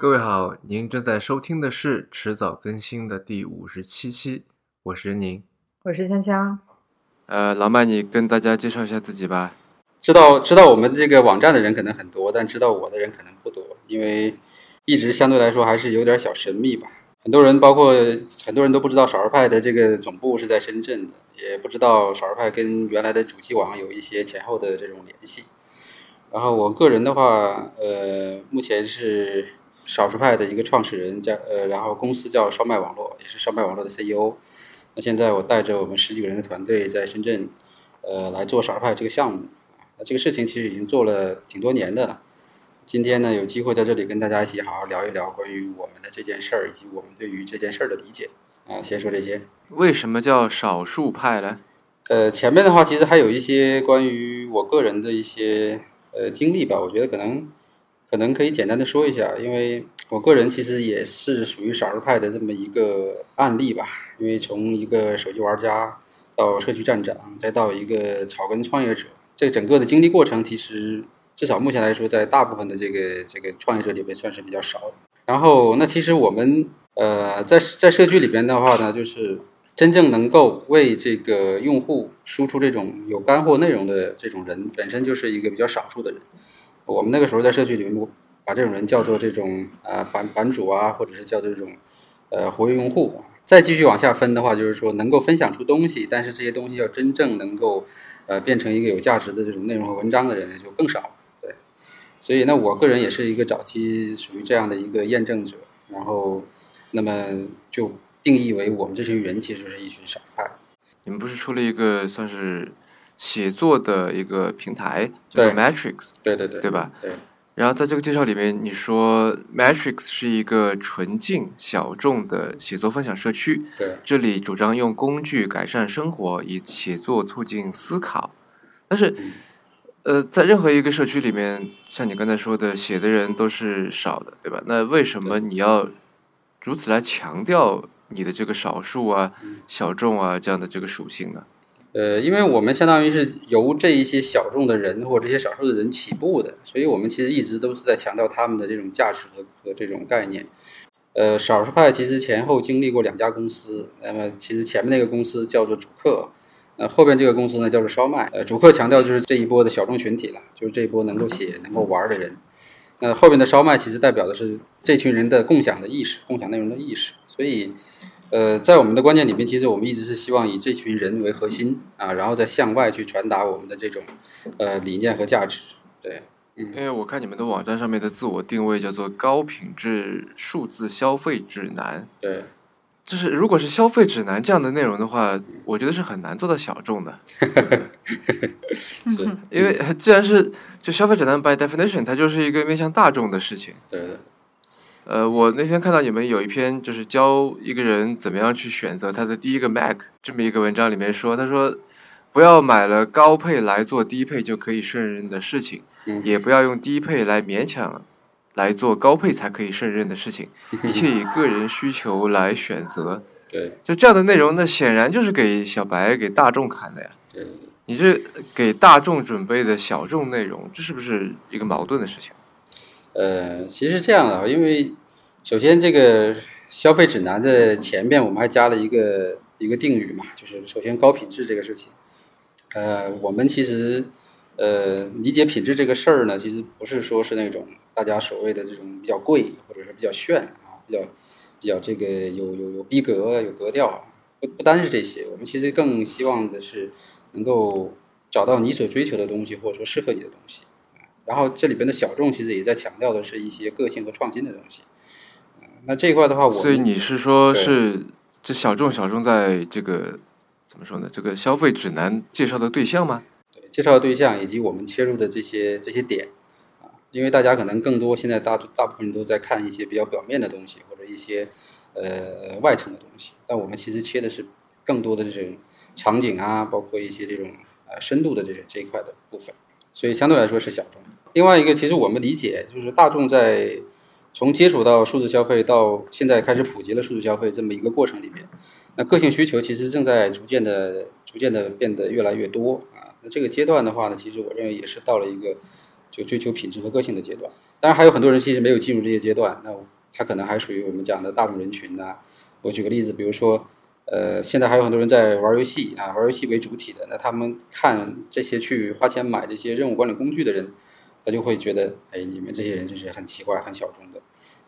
各位好，您正在收听的是迟早更新的第五十七期，我是任宁。我是锵锵，呃，老麦，你跟大家介绍一下自己吧。知道知道我们这个网站的人可能很多，但知道我的人可能不多，因为一直相对来说还是有点小神秘吧。很多人，包括很多人都不知道少儿派的这个总部是在深圳的，也不知道少儿派跟原来的主机网有一些前后的这种联系。然后我个人的话，呃，目前是少数派的一个创始人，叫呃，然后公司叫烧麦网络，也是烧麦网络的 CEO。那现在我带着我们十几个人的团队在深圳，呃，来做少数派这个项目。那这个事情其实已经做了挺多年的了。今天呢，有机会在这里跟大家一起好好聊一聊关于我们的这件事儿，以及我们对于这件事儿的理解。啊，先说这些。为什么叫少数派呢？呃，前面的话其实还有一些关于我个人的一些呃经历吧，我觉得可能可能可以简单的说一下，因为我个人其实也是属于少儿派的这么一个案例吧。因为从一个手机玩家到社区站长，再到一个草根创业者，这整个的经历过程，其实至少目前来说，在大部分的这个这个创业者里面算是比较少的。然后，那其实我们呃在在社区里边的话呢，就是真正能够为这个用户输出这种有干货内容的这种人，本身就是一个比较少数的人。我们那个时候在社区里面，把这种人叫做这种呃版版主啊，或者是叫做这种呃活跃用户。再继续往下分的话，就是说能够分享出东西，但是这些东西要真正能够呃变成一个有价值的这种内容和文章的人就更少。对，所以那我个人也是一个早期属于这样的一个验证者，然后那么就定义为我们这群人其实是一群少数派。你们不是出了一个算是写作的一个平台，叫做 Matrix，对对对，对吧？对。然后在这个介绍里面，你说 Matrix 是一个纯净小众的写作分享社区，对，这里主张用工具改善生活，以写作促进思考。但是，呃，在任何一个社区里面，像你刚才说的，写的人都是少的，对吧？那为什么你要如此来强调你的这个少数啊、小众啊这样的这个属性呢？呃，因为我们相当于是由这一些小众的人或者这些少数的人起步的，所以我们其实一直都是在强调他们的这种价值和和这种概念。呃，少数派其实前后经历过两家公司，那么其实前面那个公司叫做主客，那后边这个公司呢叫做烧麦。呃，主客强调就是这一波的小众群体了，就是这一波能够写、能够玩的人。那后边的烧麦其实代表的是这群人的共享的意识、共享内容的意识，所以。呃，在我们的观念里面，其实我们一直是希望以这群人为核心啊，然后再向外去传达我们的这种呃理念和价值。对，嗯，因为我看你们的网站上面的自我定位叫做高品质数字消费指南。对，就是如果是消费指南这样的内容的话，我觉得是很难做到小众的。因为既然是就消费指南 by definition，它就是一个面向大众的事情。对。呃，我那天看到你们有一篇就是教一个人怎么样去选择他的第一个 Mac 这么一个文章，里面说，他说不要买了高配来做低配就可以胜任的事情，也不要用低配来勉强来做高配才可以胜任的事情，一切以个人需求来选择。对，就这样的内容，那显然就是给小白、给大众看的呀。对，你是给大众准备的小众内容，这是不是一个矛盾的事情？呃，其实这样的，因为首先这个消费指南的前面我们还加了一个一个定语嘛，就是首先高品质这个事情。呃，我们其实呃理解品质这个事儿呢，其实不是说是那种大家所谓的这种比较贵或者是比较炫啊，比较比较这个有有有逼格有格调，不不单是这些，我们其实更希望的是能够找到你所追求的东西，或者说适合你的东西。然后这里边的小众其实也在强调的是一些个性和创新的东西。那这一块的话，我所以你是说是这小众小众在这个怎么说呢？这个消费指南介绍的对象吗？对，介绍的对象以及我们切入的这些这些点啊，因为大家可能更多现在大大部分人都在看一些比较表面的东西或者一些呃外层的东西，但我们其实切的是更多的这种场景啊，包括一些这种呃深度的这些这一块的部分，所以相对来说是小众。另外一个，其实我们理解就是大众在从接触到数字消费到现在开始普及了数字消费这么一个过程里面，那个性需求其实正在逐渐的、逐渐的变得越来越多啊。那这个阶段的话呢，其实我认为也是到了一个就追求品质和个性的阶段。当然还有很多人其实没有进入这些阶段，那他可能还属于我们讲的大众人群呐、我举个例子，比如说，呃，现在还有很多人在玩游戏啊，玩游戏为主体的，那他们看这些去花钱买这些任务管理工具的人，他就会觉得，哎，你们这些人就是很奇怪、很小众的。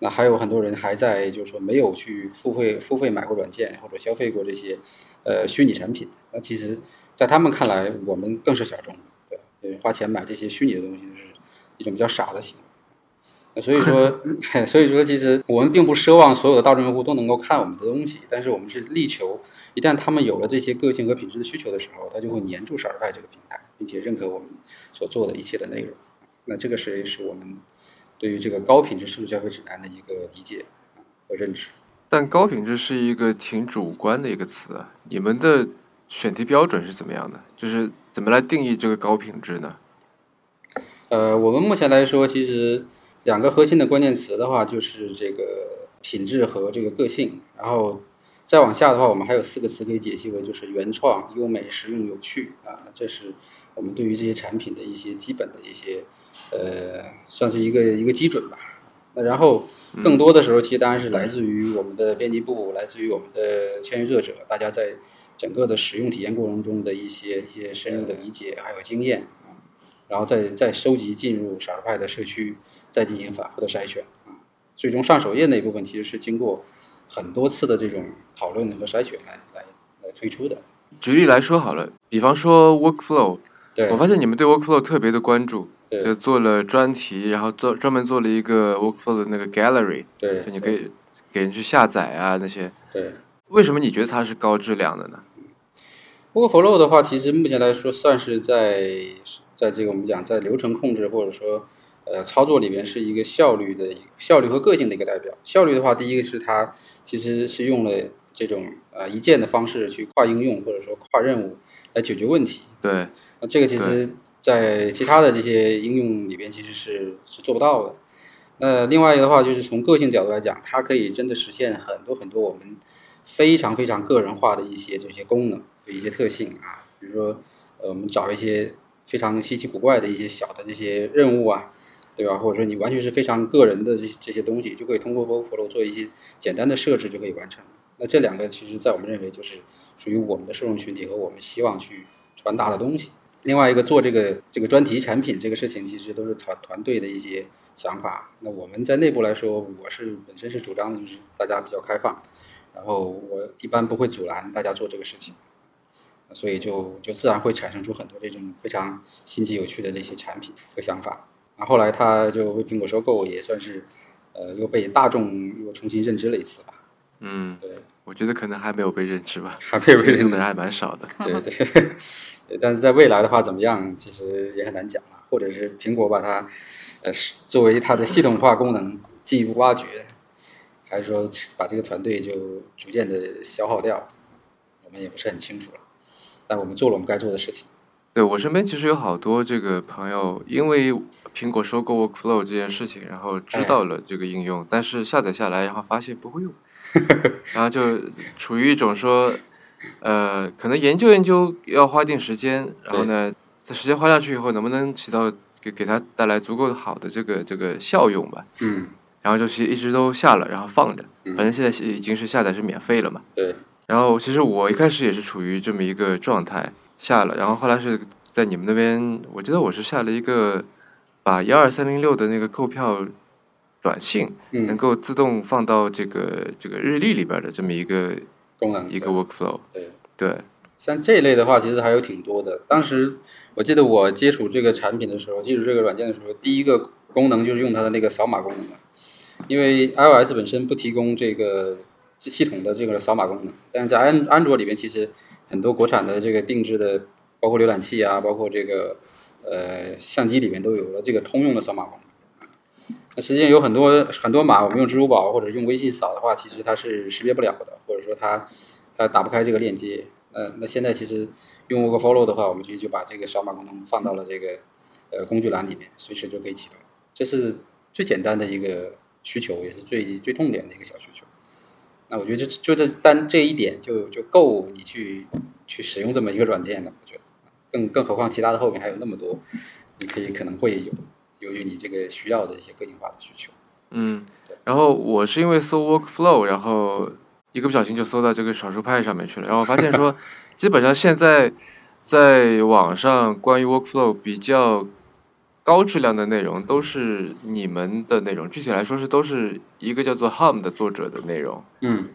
那还有很多人还在就是说没有去付费付费买过软件或者消费过这些呃虚拟产品，那其实，在他们看来，我们更是小众，对，因为花钱买这些虚拟的东西是一种比较傻的行为。那所以说 所以说，其实我们并不奢望所有的大众用户都能够看我们的东西，但是我们是力求，一旦他们有了这些个性和品质的需求的时候，他就会黏住少儿派这个平台，并且认可我们所做的一切的内容。那这个是是我们对于这个高品质数字消费指南的一个理解和认知。但高品质是一个挺主观的一个词啊，你们的选题标准是怎么样的？就是怎么来定义这个高品质呢？呃，我们目前来说，其实两个核心的关键词的话，就是这个品质和这个个性。然后再往下的话，我们还有四个词可以解析为就是原创、优美、实用、有趣啊。这是我们对于这些产品的一些基本的一些呃，算是一个一个基准吧。那然后更多的时候，其实当然是来自于我们的编辑部，来自于我们的签约作者，大家在整个的使用体验过程中的一些一些深入的理解还有经验啊，然后再再收集进入少儿派的社区，再进行反复的筛选啊，最终上首页那一部分其实是经过很多次的这种讨论和筛选来来来推出的。举例来说好了，比方说 workflow，对我发现你们对 workflow 特别的关注，对就做了专题，然后做专门做了一个 workflow 的那个 gallery，对，就你可以给人去下载啊那些。对。为什么你觉得它是高质量的呢？Workflow 的话，其实目前来说算是在在这个我们讲在流程控制或者说呃操作里面是一个效率的效率和个性的一个代表。效率的话，第一个是它其实是用了这种呃一键的方式去跨应用或者说跨任务来解决问题。对，那这个其实，在其他的这些应用里边其实是是做不到的。那另外一个的话，就是从个性角度来讲，它可以真的实现很多很多我们非常非常个人化的一些这些功能、一些特性啊，比如说，呃，我们找一些非常稀奇古怪的一些小的这些任务啊，对吧？或者说你完全是非常个人的这这些东西，就可以通过 Workflow 做一些简单的设置就可以完成。那这两个其实，在我们认为就是属于我们的受众群体和我们希望去传达的东西。另外一个做这个这个专题产品这个事情，其实都是团团队的一些想法。那我们在内部来说，我是本身是主张的就是大家比较开放，然后我一般不会阻拦大家做这个事情，所以就就自然会产生出很多这种非常新奇有趣的这些产品和想法。那后来他就被苹果收购，也算是呃又被大众又重新认知了一次吧。嗯，对，我觉得可能还没有被认知吧，还没有被认知用的人还蛮少的。对对 对，但是在未来的话怎么样，其实也很难讲了。或者是苹果把它呃是作为它的系统化功能进一步挖掘，还是说把这个团队就逐渐的消耗掉，我们也不是很清楚了。但我们做了我们该做的事情。对我身边其实有好多这个朋友，因为苹果收购 Workflow 这件事情，然后知道了这个应用，但是下载下来，然后发现不会用，然后就处于一种说，呃，可能研究研究要花一定时间，然后呢，在时间花下去以后，能不能起到给给他带来足够好的这个这个效用吧？嗯，然后就是一直都下了，然后放着，嗯。反正现在已经是下载是免费了嘛。对，然后其实我一开始也是处于这么一个状态下了，然后后来是在你们那边，我记得我是下了一个把幺二三零六的那个购票短信能嗯，够自动放到这个这个日历里边的这么一个功能一个 workflow。对。对，像这一类的话，其实还有挺多的。当时我记得我接触这个产品的时候，接触这个软件的时候，第一个功能就是用它的那个扫码功能嘛。因为 iOS 本身不提供这个系统的这个扫码功能，但是在安安卓里边，其实很多国产的这个定制的，包括浏览器啊，包括这个呃相机里面都有了这个通用的扫码功能。那实际上有很多很多码，我们用支付宝或者用微信扫的话，其实它是识别不了的，或者说它它打不开这个链接。呃，那现在其实用 Workflow 的话，我们其实就把这个扫码功能放到了这个呃工具栏里面，随时就可以启动。这是最简单的一个需求，也是最最痛点的一个小需求。那我觉得就就这单这一点就就够你去去使用这么一个软件了，我觉得。更更何况其他的后面还有那么多，你可以可能会有由于你这个需要的一些个性化的需求。嗯，然后我是因为搜 workflow，然后一个不小心就搜到这个少数派上面去了，然后发现说，基本上现在在网上关于 workflow 比较高质量的内容都是你们的内容，具体来说是都是一个叫做 Hum 的作者的内容。嗯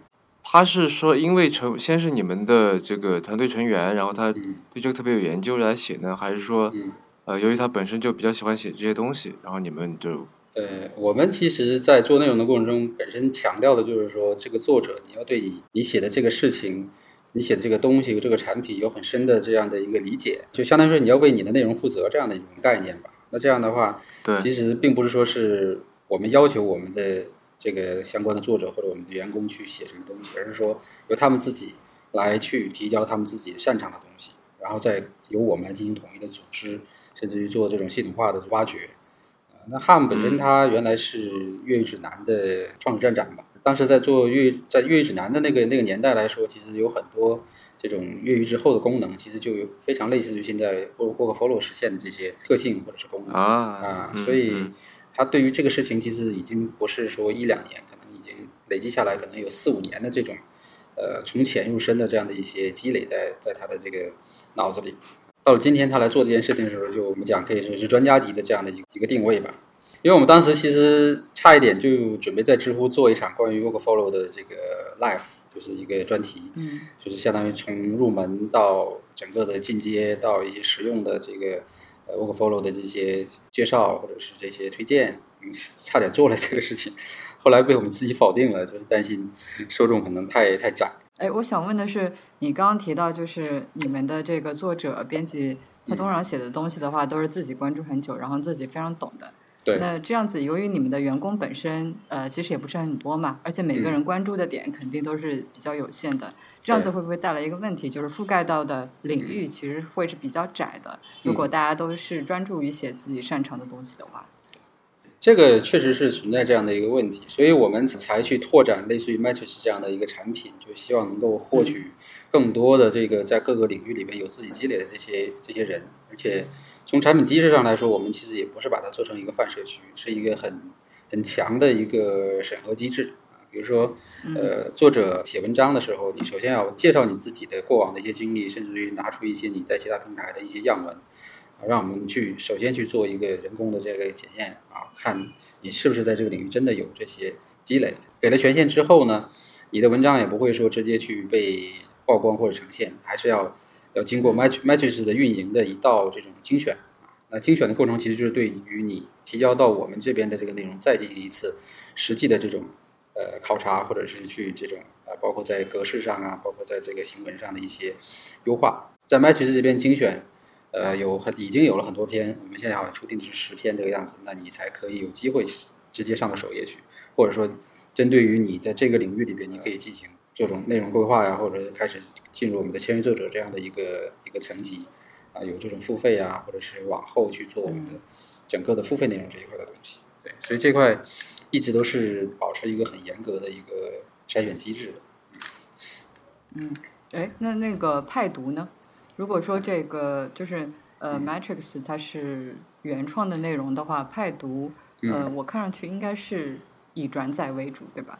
他是说，因为成先是你们的这个团队成员，然后他嗯对这个特别有研究来写呢，还是说，嗯。呃，由于他本身就比较喜欢写这些东西，然后你们就呃，我们其实，在做内容的过程中，本身强调的就是说，这个作者你要对你你写的这个事情，你写的这个东西、这个产品有很深的这样的一个理解，就相当于说你要为你的内容负责这样的一种概念吧。那这样的话，对其实并不是说是我们要求我们的这个相关的作者或者我们的员工去写什么东西，而是说由他们自己来去提交他们自己擅长的东西，然后再由我们来进行统一的组织，甚至于做这种系统化的挖掘。呃那 HAM 本身它原来是越狱指南的创始站长吧，当时在做越在越狱指南的那个那个年代来说，其实有很多这种越狱之后的功能，其实就有非常类似于现在 Workflow 实现的这些特性或者是功能啊啊，嗯所以嗯他对于这个事情其实已经不是说一两年，可能已经累积下来，可能有四五年的这种呃从浅入深的这样的一些积累在在他的这个脑子里。到了今天，他来做这件事情的时候，就我们讲可以说是专家级的这样的一个一个定位吧。因为我们当时其实差一点就准备在知乎做一场关于 Workflow 的这个 live，就是一个专题，嗯就是相当于从入门到整个的进阶到一些实用的这个呃 Workflow 的这些介绍或者是这些推荐，嗯，差点做了这个事情，后来被我们自己否定了，就是担心受众可能太太窄。哎，我想问的是，你刚刚提到就是你们的这个作者、编辑，他通常写的东西的话，都是自己关注很久，然后自己非常懂的。对，那这样子，由于你们的员工本身呃其实也不是很多嘛，而且每个人关注的点肯定都是比较有限的，这样子会不会带来一个问题，就是覆盖到的领域其实会是比较窄的？如果大家都是专注于写自己擅长的东西的话，这个确实是存在这样的一个问题，所以我们才去拓展类似于 Matrix 这样的一个产品，就希望能够获取更多的这个在各个领域里面有自己积累的这些这些人，而且从产品机制上来说，我们其实也不是把它做成一个泛社区，是一个很很强的一个审核机制啊。比如说，呃，作者写文章的时候，你首先要介绍你自己的过往的一些经历，甚至于拿出一些你在其他平台的一些样文。让我们去首先去做一个人工的这个检验啊，看你是不是在这个领域真的有这些积累。给了权限之后呢，你的文章也不会说直接去被曝光或者呈现，还是要要经过 Match Matrix 的运营的一道这种精选。那精选的过程其实就是对于你提交到我们这边的这个内容再进行一次实际的这种呃考察，或者是去这种呃包括在格式上啊，包括在这个行文上的一些优化。在 Matrix 这边精选。呃，有很已经有了很多篇，我们现在好像出定是十篇这个样子，那你才可以有机会直接上到首页去，或者说针对于你的这个领域里边，你可以进行这种内容规划呀，或者开始进入我们的签约作者这样的一个一个层级啊，有这种付费啊，或者是往后去做我们的整个的付费内容这一块的东西。对，所以这块一直都是保持一个很严格的一个筛选机制的。嗯哎，那那个派读呢？如果说这个就是呃，Matrix 它是原创的内容的话，派读呃，我看上去应该是以转载为主，对吧？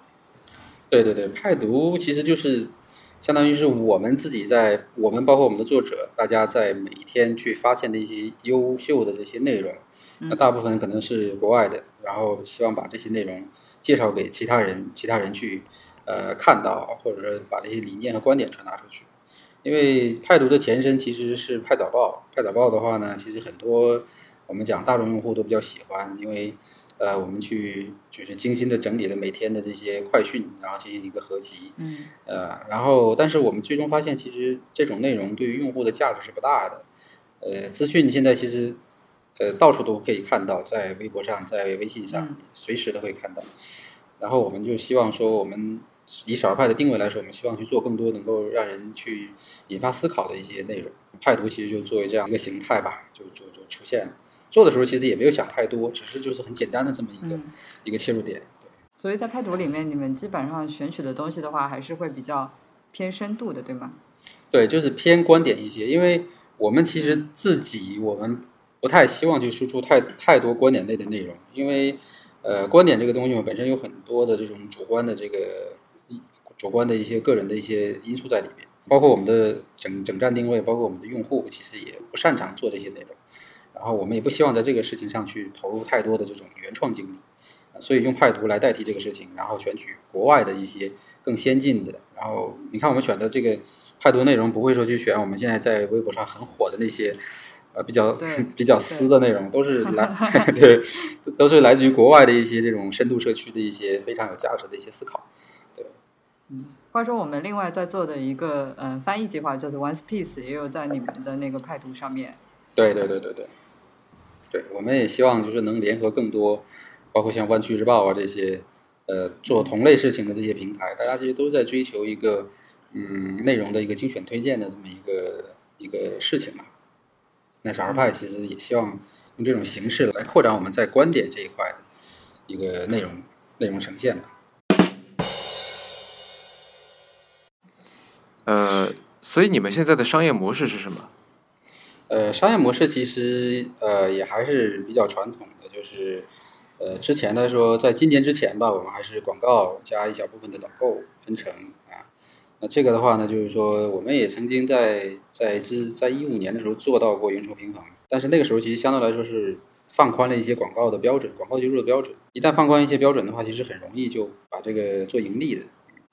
对对对，派读其实就是相当于是我们自己在我们包括我们的作者，大家在每一天去发现的一些优秀的这些内容，那大部分可能是国外的，然后希望把这些内容介绍给其他人，其他人去呃看到，或者说把这些理念和观点传达出去。因为派读的前身其实是派早报，派早报的话呢，其实很多我们讲大众用户都比较喜欢，因为呃我们去就是精心的整理了每天的这些快讯，然后进行一个合集，嗯呃，然后但是我们最终发现，其实这种内容对于用户的价值是不大的。呃，资讯现在其实呃到处都可以看到，在微博上，在微信上，随时都会看到。然后我们就希望说，我们以少儿派的定位来说，我们希望去做更多能够让人去引发思考的一些内容。派读其实就作为这样一个形态吧，就就就出现了。做的时候其实也没有想太多，只是就是很简单的这么一个、嗯。一个切入点。所以在派读里面，你们基本上选取的东西的话，还是会比较偏深度的，对吗？对，就是偏观点一些，因为我们其实自己，我们不太希望去输出太太多观点类的内容，因为呃，观点这个东西嘛，本身有很多的这种主观的这个主观的一些个人的一些因素在里面，包括我们的整整站定位，包括我们的用户，其实也不擅长做这些内容，然后我们也不希望在这个事情上去投入太多的这种原创精力。所以用派图来代替这个事情，然后选取国外的一些更先进的。然后你看，我们选的这个派图内容，不会说去选我们现在在微博上很火的那些呃比较比较私的内容，都是来 对，都是来自于国外的一些这种深度社区的一些非常有价值的一些思考。嗯，话说我们另外在做的一个嗯翻译计划，就是 One Piece，也有在你们的那个派图上面。对对对对对，对，我们也希望就是能联合更多。包括像湾区日报啊这些，呃，做同类事情的这些平台，大家其实都在追求一个，嗯，内容的一个精选推荐的这么一个一个事情嘛。那少儿派其实也希望用这种形式来扩展我们在观点这一块的一个内容内容呈现吧。呃，所以你们现在的商业模式是什么？呃，商业模式其实呃也还是比较传统的，就是。呃，之前来说，在今年之前吧，我们还是广告加一小部分的导购分成啊。那这个的话呢，就是说，我们也曾经在在之在一五年的时候做到过营收平衡，但是那个时候其实相对来说是放宽了一些广告的标准，广告接入的标准。一旦放宽一些标准的话，其实很容易就把这个做盈利的。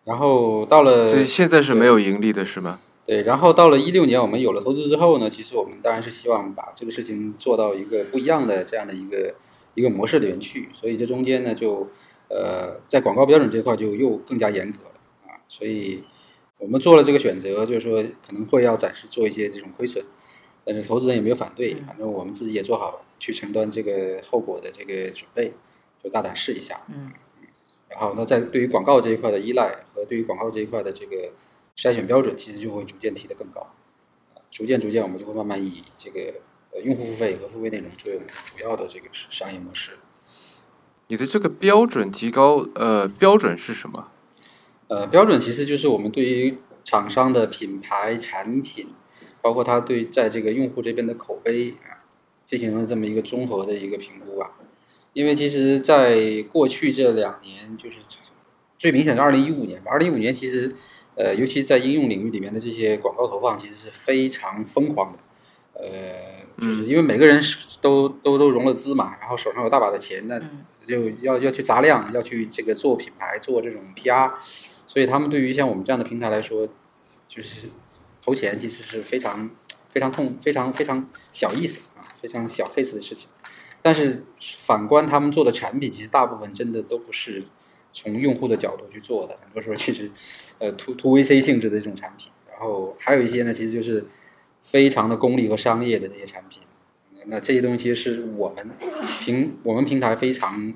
然后到了，所以现在是没有盈利的是吗？对，然后到了一六年，我们有了投资之后呢，其实我们当然是希望把这个事情做到一个不一样的这样的一个。一个模式里面去，所以这中间呢，就呃，在广告标准这块就又更加严格了啊，所以我们做了这个选择，就是说可能会要暂时做一些这种亏损，但是投资人也没有反对，反正我们自己也做好去承担这个后果的这个准备，就大胆试一下。嗯。然后，那在对于广告这一块的依赖和对于广告这一块的这个筛选标准，其实就会逐渐提得更高，逐渐逐渐，我们就会慢慢以这个。用户付费和付费内容作为我们主要的这个商业模式。你的这个标准提高，呃，标准是什么？呃，标准其实就是我们对于厂商的品牌产品，包括他对在这个用户这边的口碑啊，进行了这么一个综合的一个评估吧。因为其实，在过去这两年，就是最明显的二零一五年吧。二零一五年其实，呃，尤其在应用领域里面的这些广告投放，其实是非常疯狂的。呃，就是因为每个人都都都融了资嘛，然后手上有大把的钱，那就要要去砸量，要去这个做品牌，做这种 PR，所以他们对于像我们这样的平台来说，就是投钱其实是非常非常痛、非常非常小意思啊，非常小 case 的事情。但是反观他们做的产品，其实大部分真的都不是从用户的角度去做的，很多时候其实呃 to to VC 性质的这种产品，然后还有一些呢，其实就是。非常的功利和商业的这些产品，那这些东西是我们平我们平台非常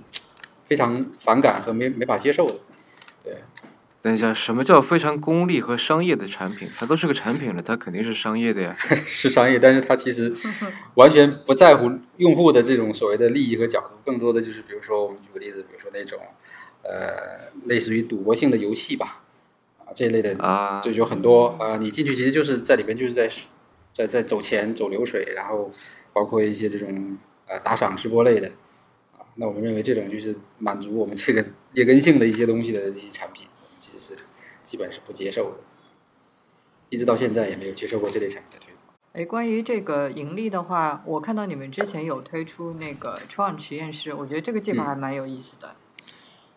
非常反感和没没法接受的。对，等一下，什么叫非常功利和商业的产品？它都是个产品了，它肯定是商业的呀。是商业，但是它其实完全不在乎用户的这种所谓的利益和角度，更多的就是比如说我们举个例子，比如说那种呃类似于赌博性的游戏吧，啊这一类的啊就有很多啊，你进去其实就是在里面就是在。在在走钱走流水，然后包括一些这种呃打赏直播类的啊，那我们认为这种就是满足我们这个劣根性的一些东西的一些产品，基本是不接受的，一直到现在也没有接受过这类产品的推广。哎，关于这个盈利的话，我看到你们之前有推出那个创实验室，我觉得这个计划还蛮有意思的。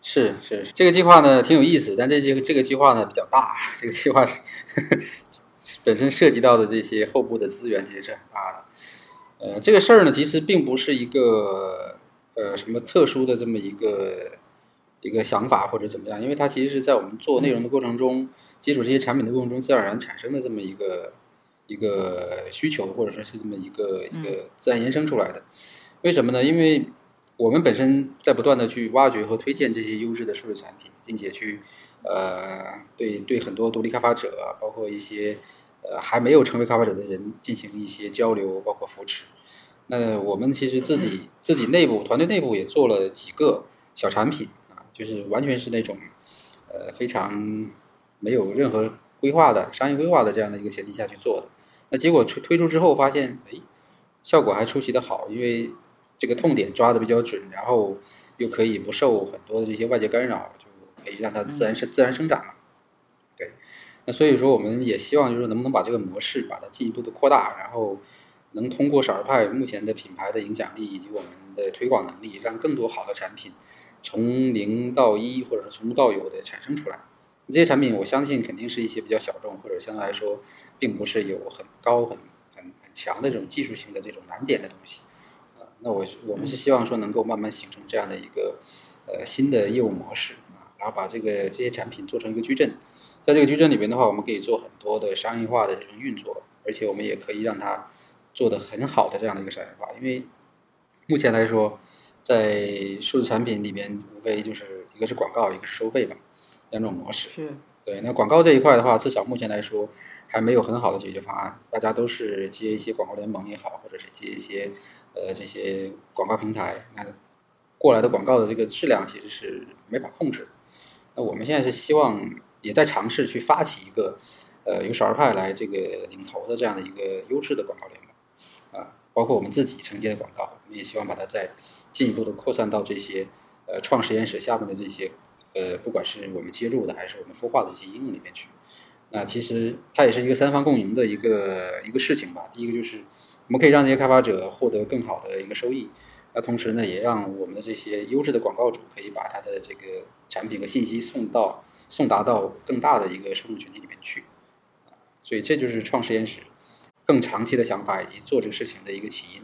是是，这个计划呢挺有意思，但这这个这个计划呢比较大，这个计划是。本身涉及到的这些后部的资源其实是很大的，呃，这个事儿呢，其实并不是一个呃什么特殊的这么一个一个想法或者怎么样，因为它其实是在我们做内容的过程中，接触这些产品的过程中，自然而然产生的这么一个一个需求，或者说是这么一个一个自然延伸出来的。为什么呢？因为我们本身在不断的去挖掘和推荐这些优质的数字产品，并且去。呃，对对，很多独立开发者，包括一些呃还没有成为开发者的人进行一些交流，包括扶持。那我们其实自己自己内部团队内部也做了几个小产品啊，就是完全是那种呃非常没有任何规划的商业规划的这样的一个前提下去做的。那结果推推出之后发现，哎，效果还出奇的好，因为这个痛点抓的比较准，然后又可以不受很多的这些外界干扰，就可以让它自然生自然生长嘛。对，那所以说我们也希望就是说能不能把这个模式把它进一步的扩大，然后能通过少儿派目前的品牌的影响力以及我们的推广能力，让更多好的产品从零到一或者是从无到有的产生出来。这些产品我相信肯定是一些比较小众，或者相对来说并不是有很高很很很强的这种技术性的这种难点的东西。啊，那我我们是希望说能够慢慢形成这样的一个呃新的业务模式啊，然后把这个这些产品做成一个矩阵，在这个矩阵里边的话，我们可以做很多的商业化的这种运作，而且我们也可以让它做的很好的这样的一个商业化，因为目前来说，在数字产品里边，无非就是一个是广告，一个是收费吧。两种模式是对，那广告这一块的话，至少目前来说还没有很好的解决方案。大家都是接一些广告联盟也好，或者是接一些呃这些广告平台，那过来的广告的这个质量其实是没法控制。那我们现在是希望也在尝试去发起一个呃由少儿派来这个领头的这样的一个优质的广告联盟啊，包括我们自己承接的广告，我们也希望把它再进一步的扩散到这些呃创实验室下面的这些。呃，不管是我们接入的，还是我们孵化的一些应用里面去，那其实它也是一个三方共赢的一个一个事情吧。第一个就是我们可以让这些开发者获得更好的一个收益，那同时呢，也让我们的这些优质的广告主可以把他的这个产品和信息送到送达到更大的一个受众群体里面去。所以这就是创实验室更长期的想法以及做这个事情的一个起因。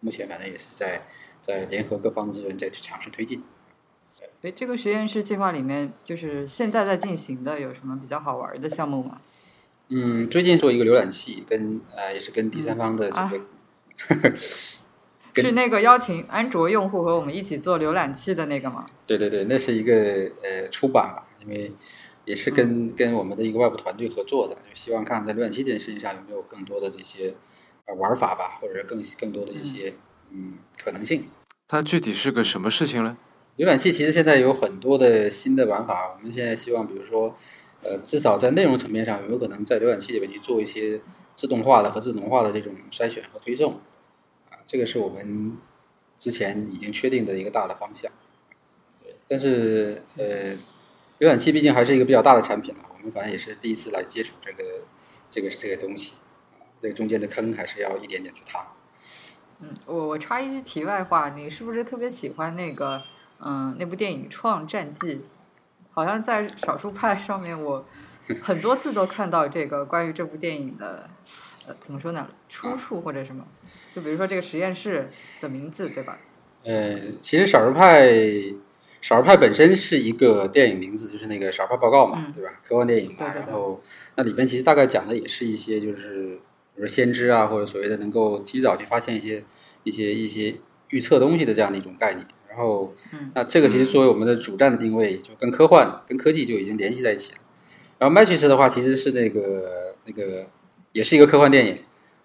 目前反正也是在在联合各方资源再去尝试推进。哎，这个实验室计划里面，就是现在在进行的有什么比较好玩的项目吗？嗯，最近做一个浏览器，跟呃也是跟第三方的这个，是那个邀请安卓用户和我们一起做浏览器的那个吗？对对对，那是一个呃出版吧，因为也是跟跟我们的一个外部团队合作的，就希望看在浏览器这件事情上有没有更多的这些呃玩法吧，或者是更更多的一些嗯可能性。它具体是个什么事情呢？浏览器其实现在有很多的新的玩法，我们现在希望，比如说，呃，至少在内容层面上，有没有可能在浏览器里面去做一些自动化的和自动化的这种筛选和推送？啊，这个是我们之前已经确定的一个大的方向。对，但是呃，浏览器毕竟还是一个比较大的产品嘛，我们反正也是第一次来接触这个这个这个东西，啊这个中间的坑还是要一点点去踏。嗯，我我插一句题外话，你是不是特别喜欢那个？嗯，那部电影《创战记》，好像在少数派上面，我很多次都看到这个关于这部电影的，呃，怎么说呢？出处或者什么？就比如说这个实验室的名字，对吧？呃，其实少数派，少数派本身是一个电影名字，就是那个《少数派报告》嘛，对吧？科幻电影嘛。然后那里边其实大概讲的也是一些，就是比如先知啊，或者所谓的能够提早去发现一些、一些、一些预测东西的这样的一种概念。然后，那这个其实作为我们的主站的定位，就跟科幻、跟科技就已经联系在一起了。然后《Matrix》的话，其实是那个那个，也是一个科幻电影，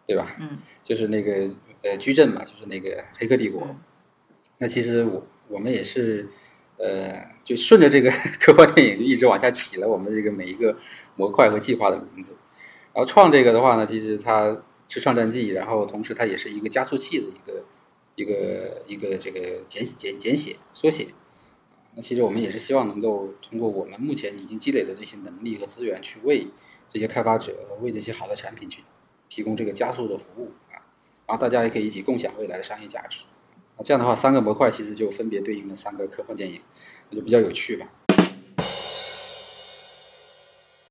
对吧？嗯。就是那个呃矩阵嘛，就是那个《黑客帝国》。那其实我我们也是呃，就顺着这个 科幻电影就一直往下起了我们这个每一个模块和计划的名字。然后创这个的话呢，其实它是创战记，然后同时它也是一个加速器的一个。一个一个这个简简简写缩写，那其实我们也是希望能够通过我们目前已经积累的这些能力和资源，去为这些开发者和、为这些好的产品去提供这个加速的服务啊，然后大家也可以一起共享未来的商业价值。那这样的话，三个模块其实就分别对应了三个科幻电影，那就比较有趣吧。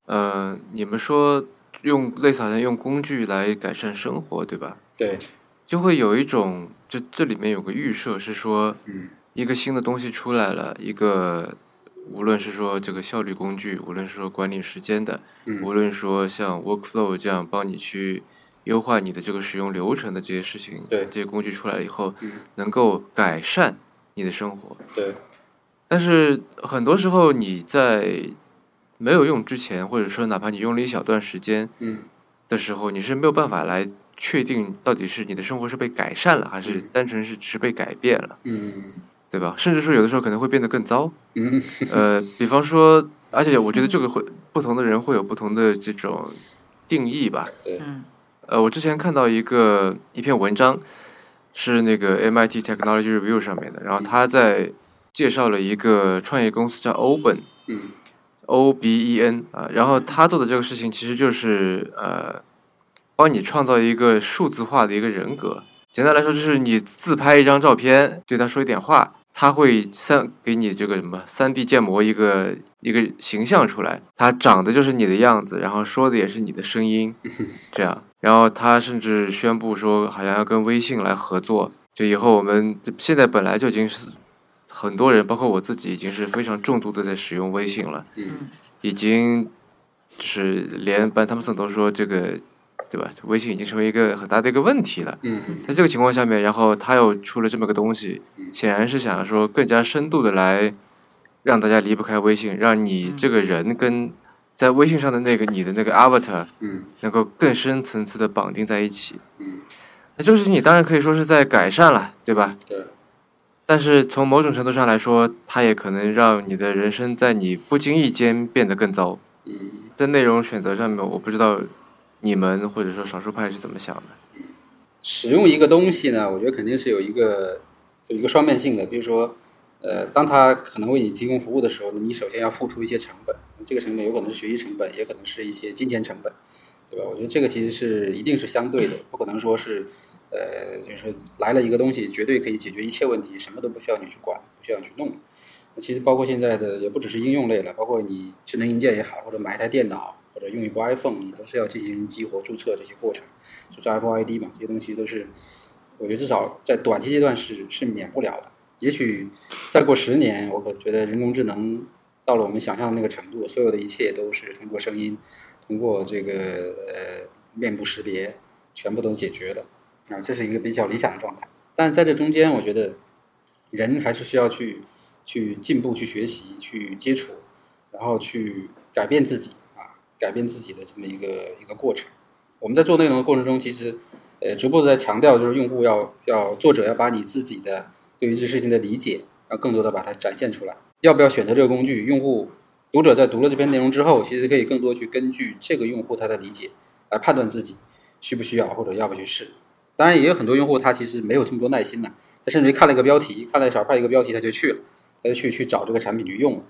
呃，你们说用类似好像用工具来改善生活，对吧？对。就会有一种，这这里面有个预设是说，嗯一个新的东西出来了，一个无论是说这个效率工具，无论是说管理时间的，无论说像 Workflow 这样帮你去优化你的这个使用流程的这些事情，对这些工具出来以后，嗯能够改善你的生活。对。但是很多时候你在没有用之前，或者说哪怕你用了一小段时间，嗯的时候，你是没有办法来。确定到底是你的生活是被改善了，还是单纯是只是被改变了？嗯，对吧？甚至说有的时候可能会变得更糟。嗯，呃，比方说，而且我觉得这个会不同的人会有不同的这种定义吧。对。呃，我之前看到一个一篇文章，是那个 MIT Technology Review 上面的，然后他在介绍了一个创业公司叫 Open，嗯 O B E N 啊，然后他做的这个事情其实就是呃，帮你创造一个数字化的一个人格。简单来说，就是你自拍一张照片，对他说一点话，他会三给你这个什么三 D 建模一个一个形象出来，他长得就是你的样子，然后说的也是你的声音，这样。然后他甚至宣布说，好像要跟微信来合作，就以后我们现在本来就已经是很多人，包括我自己，已经是非常重度的在使用微信了。嗯已经就是连班汤姆森都说这个，对吧？微信已经成为一个很大的一个问题了。嗯在这个情况下面，然后他又出了这么个东西，显然是想说更加深度的来让大家离不开微信，让你这个人跟在微信上的那个你的那个 avatar 嗯能够更深层次的绑定在一起。嗯，那这个事情你当然可以说是在改善了，对吧？对，但是从某种程度上来说，它也可能让你的人生在你不经意间变得更糟。嗯在内容选择上面，我不知道你们或者说少数派是怎么想的。使用一个东西呢，我觉得肯定是有一个有一个双面性的。比如说，呃，当它可能为你提供服务的时候，你首先要付出一些成本，这个成本有可能是学习成本，也可能是一些金钱成本，对吧？我觉得这个其实是一定是相对的，不可能说是，呃，就是来了一个东西，绝对可以解决一切问题，什么都不需要你去管，不需要你去弄。那其实包括现在的也不只是应用类了，包括你智能硬件也好，或者买一台电脑，或者用一部 iPhone，你都是要进行激活、注册这些过程，注册 Apple ID 嘛，这些东西都是，我觉得至少在短期阶段是是免不了的。也许再过十年，我可觉得人工智能到了我们想象的那个程度，所有的一切都是通过声音，通过这个呃面部识别，全部都解决了啊，这是一个比较理想的状态。但在这中间，我觉得人还是需要去去进步、去学习、去接触，然后去改变自己啊，改变自己的这么一个一个过程。我们在做内容的过程中，其实呃逐步的在强调，就是用户要要作者要把你自己的对于这事情的理解，要更多的把它展现出来。要不要选择这个工具？用户读者在读了这篇内容之后，其实可以更多去根据这个用户他的理解来判断自己需不需要或者要不去试。当然，也有很多用户他其实没有这么多耐心呢，他甚至于看了一个标题，看了小派一个标题他就去了，他就去去找这个产品去用了。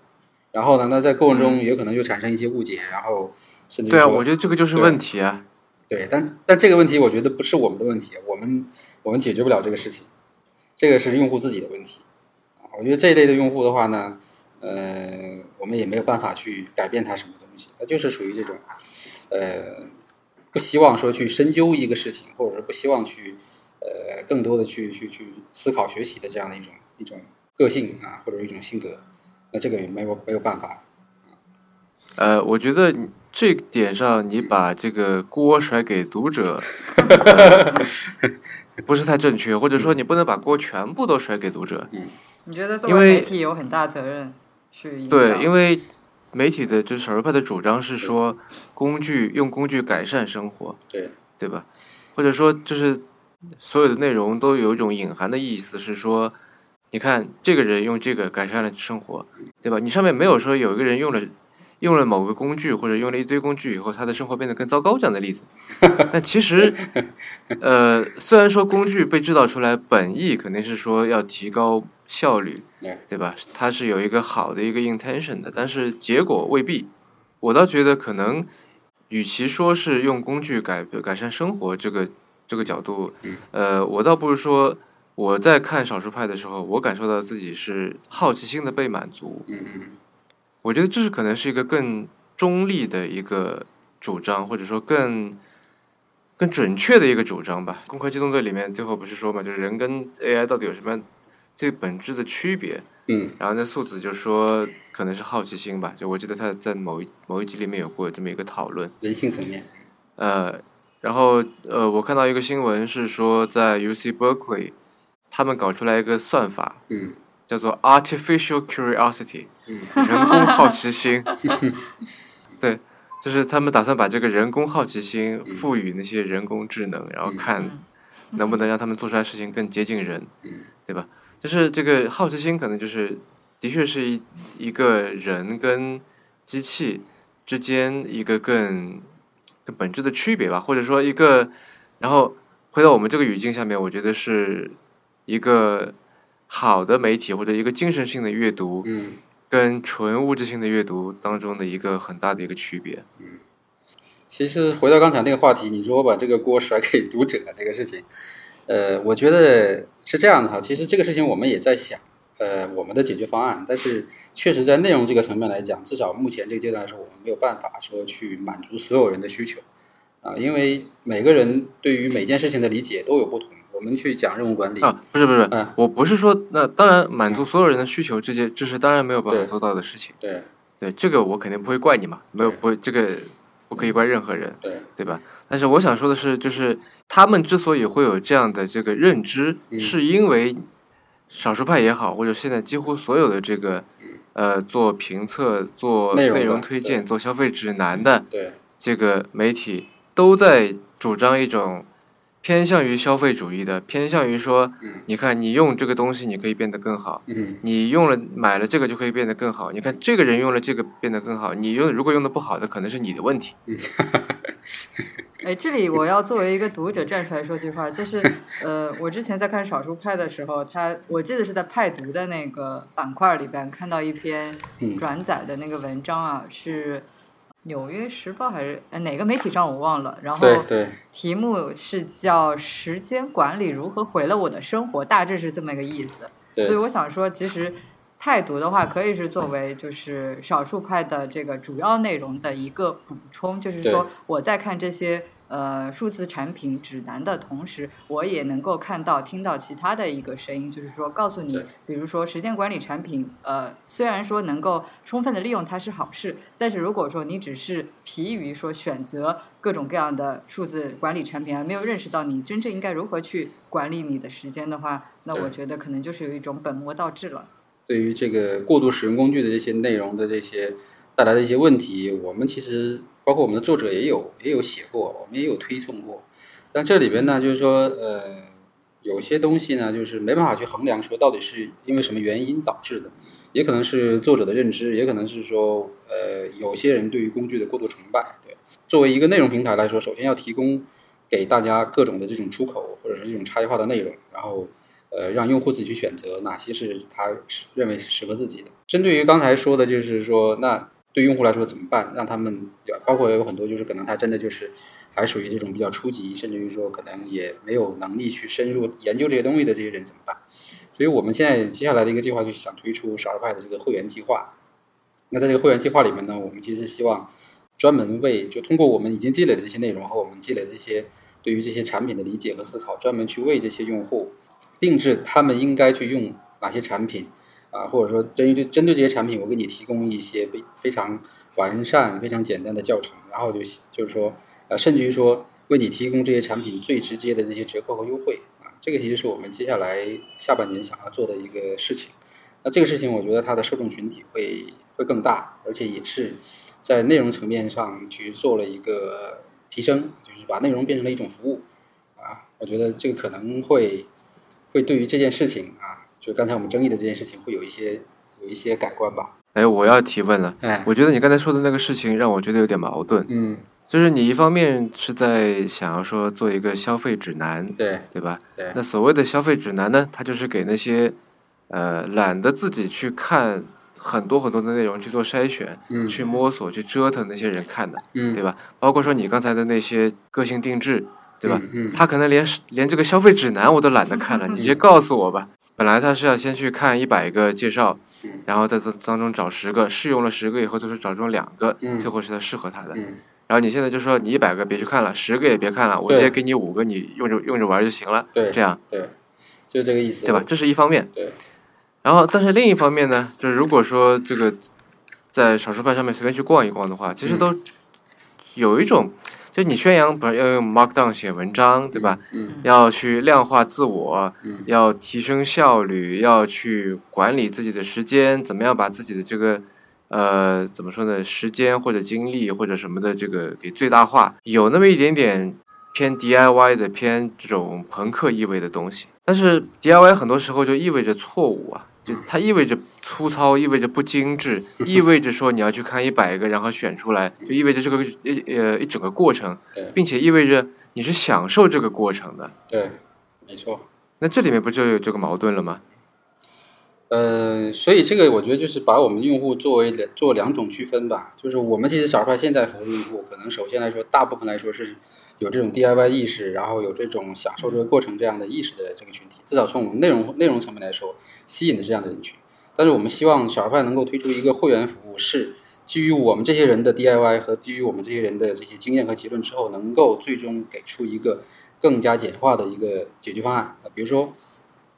然后呢，那在过程中也可能就产生一些误解，然后甚至对啊，说我觉得这个就是对问题啊。对，但但这个问题我觉得不是我们的问题，我们我们解决不了这个事情，这个是用户自己的问题啊。我觉得这一类的用户的话呢，呃，我们也没有办法去改变他什么东西，他就是属于这种，呃，不希望说去深究一个事情，或者是不希望去呃更多的去去去思考学习的这样的一种一种个性啊，或者一种性格，那这个也没有没有办法。呃，我觉得这点上你把这个锅甩给读者，呃不是太正确，或者说你不能把锅全部都甩给读者。嗯你觉得作因为为媒体有很大责任去对，因为媒体的就是少数派的主张是说，工具用工具改善生活，对，对吧？或者说就是所有的内容都有一种隐含的意思，是说，你看这个人用这个改善了生活，对吧？你上面没有说有一个人用了用了某个工具或者用了一堆工具以后，他的生活变得更糟糕这样的例子。但其实，呃，虽然说工具被制造出来，本意肯定是说要提高效率，对对吧？它是有一个好的一个 intention 的，但是结果未必。我倒觉得可能，与其说是用工具改改善生活这个这个角度，呃，我倒不如说我在看少数派的时候，我感受到自己是好奇心的被满足。嗯嗯我觉得这是可能是一个更中立的一个主张，或者说更更准确的一个主张吧。《攻壳机动队》里面最后不是说嘛，就是人跟 AI 到底有什么最本质的区别？嗯然后那素子就说可能是好奇心吧，就我记得他在某一某一集里面有过这么一个讨论。人性层面，呃，然后呃，我看到一个新闻是说，在 UC Berkeley，他们搞出来一个算法，嗯叫做 artificial curiosity，嗯 人工好奇心。对，就是他们打算把这个人工好奇心赋予那些人工智能，然后看能不能让他们做出来事情更接近人，对吧？就是这个好奇心，可能就是的确是一一个人跟机器之间一个更更本质的区别吧，或者说一个，然后回到我们这个语境下面，我觉得是一个好的媒体或者一个精神性的阅读，嗯。跟纯物质性的阅读当中的一个很大的一个区别。嗯。其实回到刚才那个话题，你说我把这个锅甩给读者这个事情，呃，我觉得是这样的哈。其实这个事情我们也在想，呃，我们的解决方案。但是确实在内容这个层面来讲，至少目前这个阶段来说，我们没有办法说去满足所有人的需求啊，因为每个人对于每件事情的理解都有不同。我们去讲任务管理啊，不是不是，嗯我不是说那当然满足所有人的需求，这些这是当然没有办法做到的事情。对对，这个我肯定不会怪你嘛，没有不会这个不可以怪任何人，对。对吧？但是我想说的是，就是他们之所以会有这样的这个认知，嗯。是因为少数派也好，或者现在几乎所有的这个呃做评测、做内容推荐、做消费指南的这个媒体，都在主张一种偏向于消费主义的，偏向于说，嗯你看你用这个东西，你可以变得更好。嗯你用了买了这个就可以变得更好。你看这个人用了这个变得更好，你用如果用的不好的，可能是你的问题。哎，这里我要作为一个读者站出来说句话，就是呃，我之前在看少数派的时候，他我记得是在派读的那个板块里边看到一篇嗯转载的那个文章啊，是《纽约时报》还是呃哪个媒体上我忘了，然后题目是叫“时间管理如何毁了我的生活”，大致是这么一个意思。所以我想说，其实派读的话，可以是作为就是少数派的这个主要内容的一个补充，就是说我在看这些呃数字产品指南的同时，我也能够看到、听到其他的一个声音，就是说告诉你，比如说时间管理产品，呃，虽然说能够充分的利用它是好事，但是如果说你只是疲于说选择各种各样的数字管理产品，而没有认识到你真正应该如何去管理你的时间的话，那我觉得可能就是有一种本末倒置了。对于这个过度使用工具的这些内容的这些带来的一些问题，我们其实包括我们的作者也有也有写过，我们也有推送过。但这里边呢，就是说，呃，有些东西呢，就是没办法去衡量说到底是因为什么原因导致的，也可能是作者的认知，也可能是说，呃，有些人对于工具的过度崇拜。对，作为一个内容平台来说，首先要提供给大家各种的这种出口或者是这种差异化的内容，然后。呃，让用户自己去选择哪些是他认为是适合自己的。针对于刚才说的，就是说，那对用户来说怎么办？让他们有包括有很多就是可能他真的就是还属于这种比较初级，甚至于说可能也没有能力去深入研究这些东西的这些人怎么办？所以我们现在接下来的一个计划就是想推出十二派的这个会员计划。那在这个会员计划里面呢，我们其实希望专门为就通过我们已经积累的这些内容和我们积累的这些对于这些产品的理解和思考，专门去为这些用户。定制他们应该去用哪些产品啊，或者说针对针对这些产品，我给你提供一些非非常完善、非常简单的教程，然后就就是说，呃，甚至于说为你提供这些产品最直接的这些折扣和优惠啊，这个其实是我们接下来下半年想要做的一个事情。那这个事情，我觉得它的受众群体会会更大，而且也是在内容层面上去做了一个提升，就是把内容变成了一种服务啊，我觉得这个可能会。会对于这件事情，就刚才我们争议的这件事情，会有一些有一些改观吧。哎，我要提问了。哎，我觉得你刚才说的那个事情让我觉得有点矛盾，嗯，就是你一方面是在想要说做一个消费指南，对对吧？对那所谓的消费指南呢，它就是给那些呃懒得自己去看很多很多的内容去做筛选、嗯去摸索、去折腾那些人看的，嗯，对吧？包括说你刚才的那些个性定制，对吧？嗯，嗯他可能连连这个消费指南我都懒得看了，你就告诉我吧。本来他是要先去看一百个介绍嗯，然后在这当中找十个，试用了十个以后，就是找中两个，嗯最后是他适合他的。嗯然后你现在就说你一百个别去看了，十个也别看了，我直接给你五个，你用着用着玩就行了。对这样对，就是这个意思，对吧？？这是一方面。对，然后，但是另一方面呢，就是如果说这个在少数派上面随便去逛一逛的话，其实都有一种，就你宣扬不是要用 Markdown 写文章，对吧？嗯要去量化自我，嗯要提升效率，要去管理自己的时间，怎么样把自己的这个呃怎么说呢，时间或者精力或者什么的这个给最大化，有那么一点点偏 DIY 的偏这种朋克意味的东西。但是 DIY 很多时候就意味着错误啊，就它意味着粗糙，意味着不精致，意味着说你要去看一百个，然后选出来，就意味着这个一呃一整个过程，并且意味着你是享受这个过程的。对，没错。那这里面不就有这个矛盾了吗？呃，所以这个我觉得就是把我们用户作为两做两种区分吧。就是我们其实小派现在服务用户，可能首先来说，大部分来说是有这种 DIY 意识，然后有这种享受这个过程这样的意识的这个群体。至少从我们内容内容层面来说，吸引的这样的人群。但是我们希望小儿派能够推出一个会员服务，是基于我们这些人的 DIY 和基于我们这些人的这些经验和结论之后，能够最终给出一个更加简化的一个解决方案。比如说，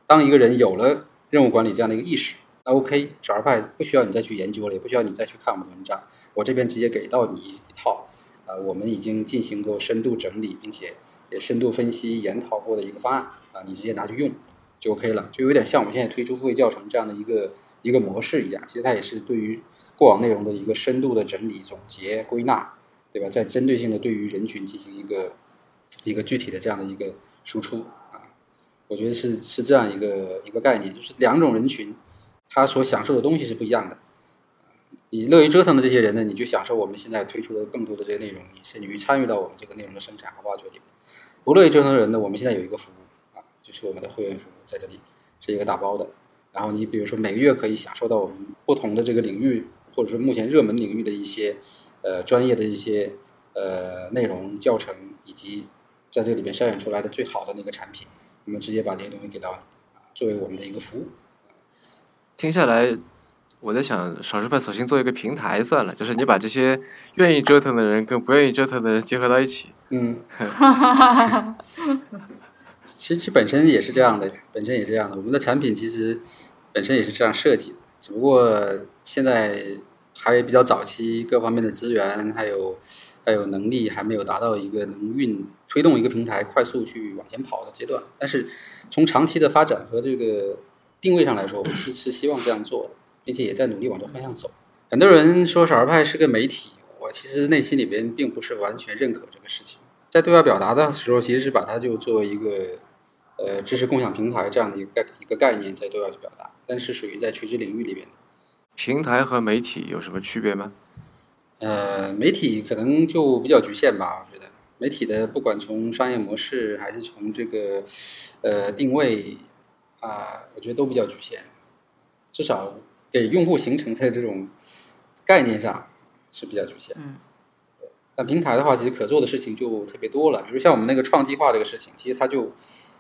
当一个人有了任务管理这样的一个意识，那 OK，小二派不需要你再去研究了，也不需要你再去看我们的文章，我这边直接给到你一套，啊，我们已经进行过深度整理，并且也深度分析研讨过的一个方案，啊，你直接拿去用就 OK 了，就有点像我们现在推出付费教程这样的一个一个模式一样，其实它也是对于过往内容的一个深度的整理、总结、归纳，对吧？在针对性的对于人群进行一个一个具体的这样的一个输出啊。我觉得是是这样一个一个概念，就是两种人群，他所享受的东西是不一样的。你乐于折腾的这些人呢，你就享受我们现在推出的更多的这些内容，你甚至于参与到我们这个内容的生产和挖掘里面。不乐意折腾的人呢，我们现在有一个服务啊，就是我们的会员服务在这里是一个打包的。然后你比如说每个月可以享受到我们不同的这个领域，或者说目前热门领域的一些呃专业的一些呃内容教程，以及在这里面筛选出来的最好的那个产品。我们直接把这些东西给到你，作为我们的一个服务。听下来，我在想，少数派索性做一个平台算了，就是你把这些愿意折腾的人跟不愿意折腾的人结合到一起。嗯。其实本身也是这样的，本身也是这样的。我们的产品其实本身也是这样设计的，只不过现在还比较早期，各方面的资源还有。还有能力还没有达到一个能运推动一个平台快速去往前跑的阶段，但是从长期的发展和这个定位上来说，我们是是希望这样做的，并且也在努力往这方向走。很多人说少儿派是个媒体，我其实内心里边并不是完全认可这个事情。在对外表达的时候，其实是把它就作为一个呃知识共享平台这样的一个概一个概念在对外去表达，但是属于在垂直领域里边。平台和媒体有什么区别吗？呃，媒体可能就比较局限吧，我觉得媒体的不管从商业模式还是从这个呃定位啊，我觉得都比较局限，至少给用户形成的这种概念上是比较局限。嗯。但平台的话，其实可做的事情就特别多了，比如像我们那个创计划这个事情，其实它就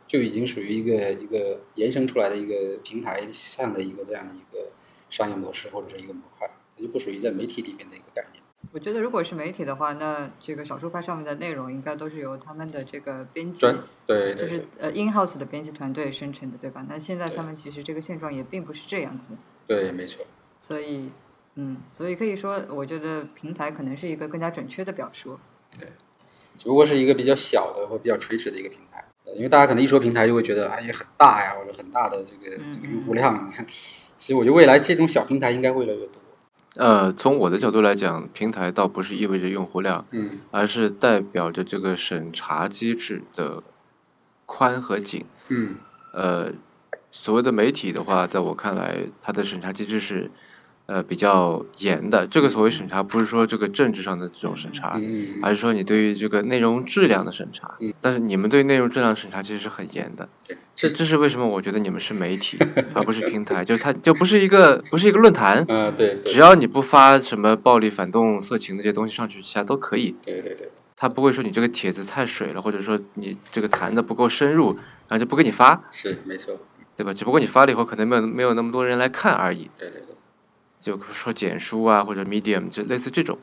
就已经属于一个一个延伸出来的一个平台上的一个这样的一个商业模式或者是一个模块，它就不属于在媒体里面的一个概念。我觉得，如果是媒体的话，那这个小书派上面的内容应该都是由他们的这个编辑，对，就是呃 in house 的编辑团队生成的，对吧？那现在他们其实这个现状也并不是这样子。对，没错。所以，嗯，所以可以说，我觉得平台可能是一个更加准确的表述。对，只不过是一个比较小的或比较垂直的一个平台，因为大家可能一说平台就会觉得哎呀很大呀，或者很大的这个这个用户量。其实我觉得未来这种小平台应该会越来越多。呃，从我的角度来讲，平台倒不是意味着用户量，嗯，而是代表着这个审查机制的宽和紧，嗯，呃，所谓的媒体的话，在我看来，它的审查机制是。呃，比较严的这个所谓审查，不是说这个政治上的这种审查，而是说你对于这个内容质量的审查。但是你们对内容质量审查其实是很严的。这这是为什么？我觉得你们是媒体，而不是平台，就是它就不是一个不是一个论坛。嗯，对。只要你不发什么暴力、反动、色情那些东西上去，其他都可以。对对对。他不会说你这个帖子太水了，或者说你这个谈的不够深入，然后就不给你发。是，没错。对吧？只不过你发了以后，可能没有没有那么多人来看而已。对对对。就说简书啊，或者 Medium，就类似这种，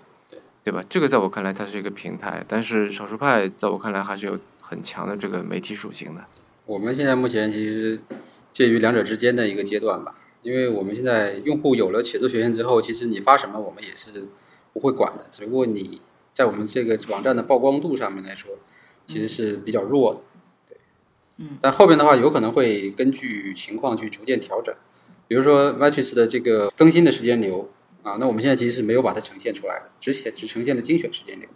对吧？这个在我看来，它是一个平台，但是少数派在我看来还是有很强的这个媒体属性的。我们现在目前其实介于两者之间的一个阶段吧，因为我们现在用户有了写作权限之后，其实你发什么我们也是不会管的，只不过你在我们这个网站的曝光度上面来说，其实是比较弱的，对，嗯。但后边的话，有可能会根据情况去逐渐调整。比如说 Matrix 的这个更新的时间流啊，那我们现在其实是没有把它呈现出来的，只显只呈现了精选时间流。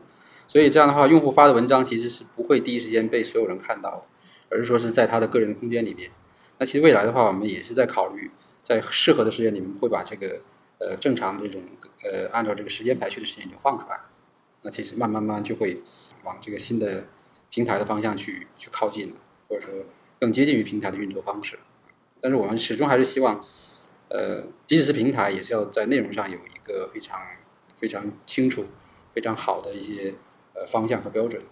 所以这样的话，用户发的文章其实是不会第一时间被所有人看到的，而是说是在他的个人空间里边。那其实未来的话，我们也是在考虑在适合的时间里面会把这个呃正常这种呃按照这个时间排序的时间就放出来，那其实慢慢慢就会往这个新的平台的方向去去靠近，或者说更接近于平台的运作方式。但是我们始终还是希望，呃，即使是平台，也是要在内容上有一个非常非常清楚、非常好的一些呃方向和标准，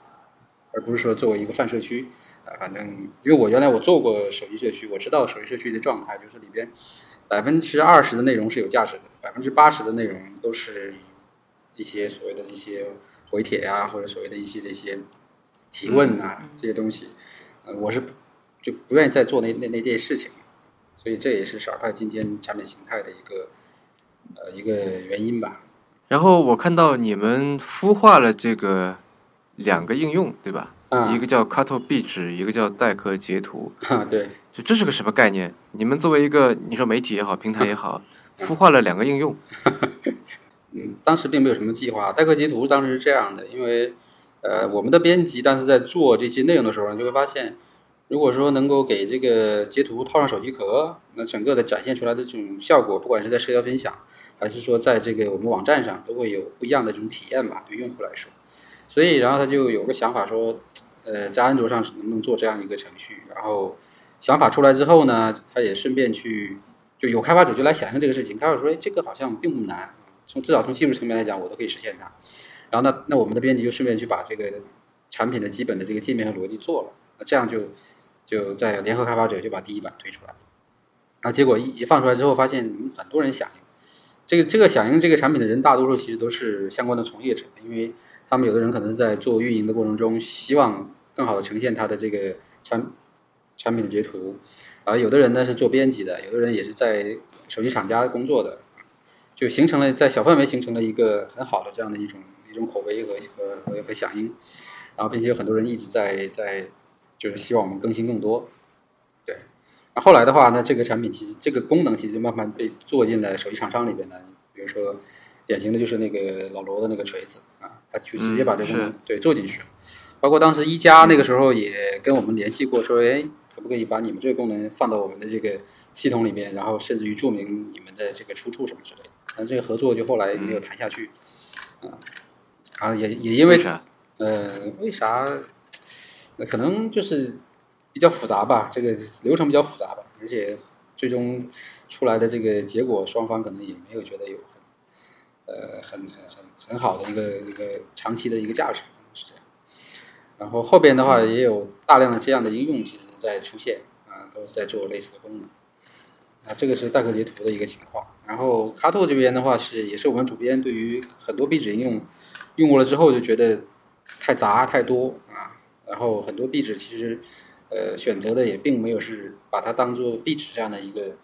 而不是说作为一个泛社区。啊，反正因为我原来我做过手机社区，我知道手机社区的状态，就是里边百分之二十的内容是有价值的，百分之八十的内容都是一些所谓的一些回帖啊，或者所谓的一些这些提问啊这些东西，呃，我是就不愿意再做那那那件事情，所以这也是少儿派今天产品形态的一个呃一个原因吧。然后我看到你们孵化了这个两个应用，对吧？嗯一个叫 Cut 壁纸，一个叫代客截图。啊，对，就这是个什么概念？你们作为一个你说媒体也好，平台也好，孵化了两个应用。嗯，当时并没有什么计划。代客截图当时是这样的，因为呃，我们的编辑当时在做这些内容的时候，你就会发现，如果说能够给这个截图套上手机壳，那整个的展现出来的这种效果，不管是在社交分享，还是说在这个我们网站上，都会有不一样的这种体验吧，对用户来说。所以，然后他就有个想法说，呃，在安卓上能不能做这样一个程序？然后想法出来之后呢，他也顺便去，就有开发者就来想象这个事情。开发者说，哎，这个好像并不难，从至少从技术层面来讲，我都可以实现它。然后那那我们的编辑就顺便去把这个产品的基本的这个界面和逻辑做了，那这样就就在联合开发者就把第一版推出来了。然后结果一一放出来之后，发现很多人响应。这个这个响应这个产品的人，大多数其实都是相关的从业者，因为。他们有的人可能是在做运营的过程中，希望更好的呈现他的这个产产品的截图，而有的人呢是做编辑的，有的人也是在手机厂家工作的，就形成了在小范围形成了一个很好的这样的一种种口碑和和和和响应，然后并且有很多人一直在在就是希望我们更新更多，对，那后来的话呢，这个产品其实这个功能其实慢慢被做进了手机厂商里边呢，比如说典型的就是那个老罗的那个锤子啊。他去直接把这个功能对做进去了，包括当时一加那个时候也跟我们联系过，说哎，可不可以把你们这个功能放到我们的这个系统里面，然后甚至于注明你们的这个出处什么之类的。但这个合作就后来没有谈下去，啊，啊也也因为呃为啥？那可能就是比较复杂吧，这个流程比较复杂吧，而且最终出来的这个结果，双方可能也没有觉得有很呃很很很。很好的一个一个长期的一个价值是这样，然后后边的话也有大量的这样的应用，其实在出现啊，都是在做类似的功能。啊，这个是代客截图的一个情况。然后卡兔这边的话是也是我们主编对于很多壁纸应用用过了之后就觉得太杂太多啊，然后很多壁纸其实呃选择的也并没有是把它当做壁纸这样的一个。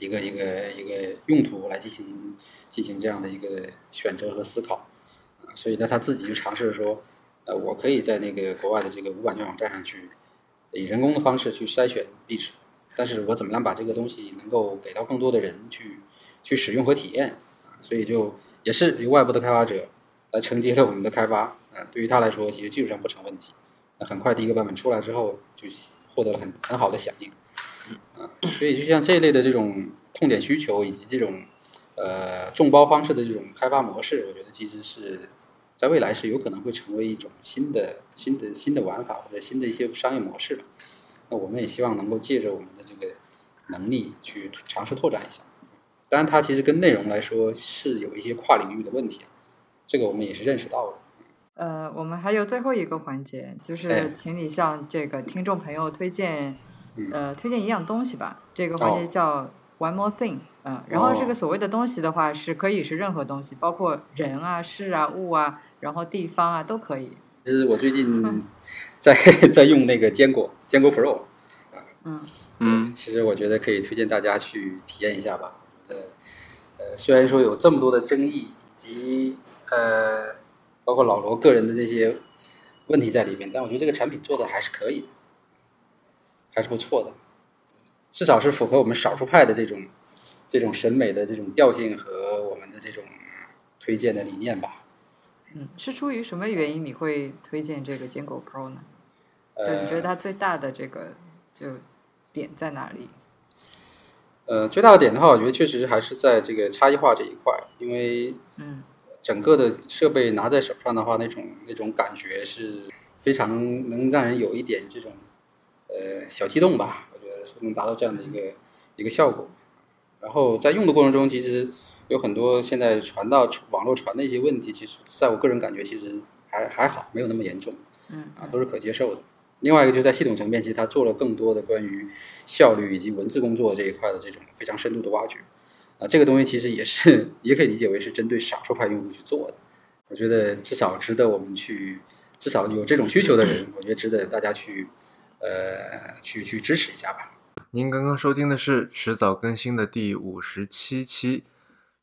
一个一个一个用途来进行进行这样的一个选择和思考，啊，所以呢，他自己就尝试说，呃，我可以在那个国外的这个无版权网站上去以人工的方式去筛选壁纸，但是我怎么样把这个东西能够给到更多的人去去使用和体验，啊，所以就也是由外部的开发者来承接了我们的开发，啊，对于他来说其实技术上不成问题，那很快第一个版本出来之后就获得了很很好的响应。啊，所以就像这一类的这种痛点需求，以及这种呃众包方式的这种开发模式，我觉得其实是在未来是有可能会成为一种新的、新的、新的玩法或者新的一些商业模式的。那我们也希望能够借着我们的这个能力去尝试拓展一下。当然，它其实跟内容来说是有一些跨领域的问题，这个我们也是认识到的。呃，我们还有最后一个环节，就是请你向这个听众朋友推荐。呃，推荐一样东西吧，这个环节叫 One More Thing，嗯，然后这个所谓的东西的话，是可以是任何东西，包括人啊、事啊、物啊，然后地方啊都可以。其实我最近 在在用那个坚果，坚果 Pro，嗯嗯，其实我觉得可以推荐大家去体验一下吧。呃呃，虽然说有这么多的争议，以及呃，包括老罗个人的这些问题在里面，但我觉得这个产品做的还是可以的。还是不错的，至少是符合我们少数派的这种这种审美的这种调性和我们的这种推荐的理念吧。嗯，是出于什么原因你会推荐这个坚果 Pro 呢？就你觉得它最大的这个就点在哪里？呃，最大的点的话，我觉得确实还是在这个差异化这一块，因为嗯整个的设备拿在手上的话，那种那种感觉是非常能让人有一点这种呃小激动吧，我觉得是能达到这样的一个一个效果。然后在用的过程中，其实有很多现在传到网络传的一些问题，其实在我个人感觉其实还还好，没有那么严重，嗯啊，都是可接受的。另外一个就是在系统层面，其实它做了更多的关于效率以及文字工作这一块的这种非常深度的挖掘。啊，这个东西其实也是也可以理解为是针对少数派用户去做的。我觉得至少值得我们去，至少有这种需求的人，我觉得值得大家去呃去去支持一下吧。您刚刚收听的是迟早更新的第五十七期，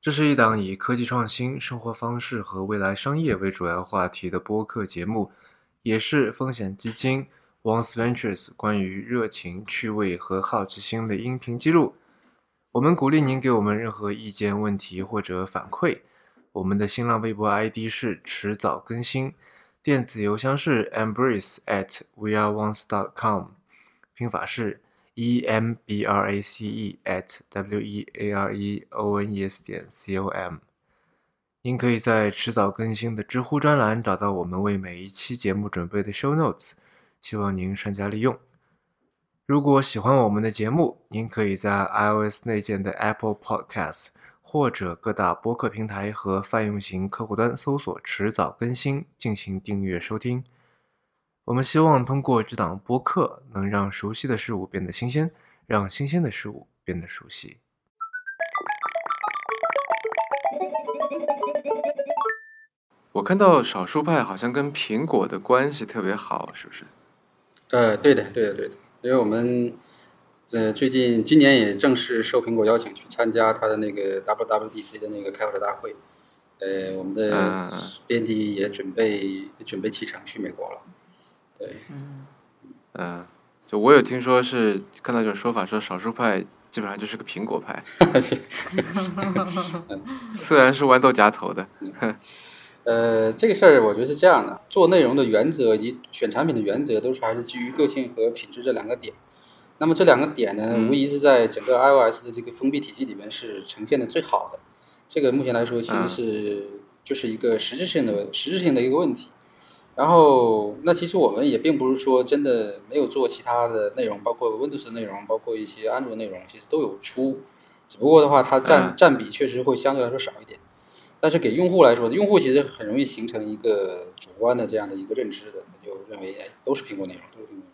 这是一档以科技创新、生活方式和未来商业为主要话题的播客节目，也是风险基金 Once Ventures 关于热情、趣味和好奇心的音频记录。我们鼓励您给我们任何意见、问题或者反馈。我们的新浪微博 ID 是迟早更新，电子邮箱是 embrace at weareones.com，拼法是 e m b r a c e at w e a r e o n e s 点 c o m。您可以在迟早更新的知乎专栏找到我们为每一期节目准备的 show notes，希望您善加利用。如果喜欢我们的节目，您可以在 iOS 内建的 Apple Podcast 或者各大播客平台和泛用型客户端搜索“迟早更新”进行订阅收听。我们希望通过这档播客，能让熟悉的事物变得新鲜，让新鲜的事物变得熟悉。我看到少数派好像跟苹果的关系特别好，是不是？呃，对的，对的，对的，因为我们呃最近今年也正式受苹果邀请去参加他的那个 WWDC 的那个开发者大会，呃，我们的嗯编辑也准备准备启程去美国了，对，嗯，就我有听说是看到一种说法，说少数派基本上就是个苹果派 虽然是豌豆荚头的。呃，这个事儿我觉得是这样的，做内容的原则以及选产品的原则都是还是基于个性和品质这两个点。那么这两个点呢，嗯无疑是在整个 iOS 的这个封闭体系里面是呈现的最好的。这个目前来说，其实是就是一个实质性的实质性的一个问题。然后，那其实我们也并不是说真的没有做其他的内容，包括 Windows 的内容，包括一些安卓内容，其实都有出。只不过的话，它占嗯占比确实会相对来说少一点。但是给用户来说，用户其实很容易形成一个主观的这样的一个认知的，他就认为哎都是苹果内容，都是苹果内容，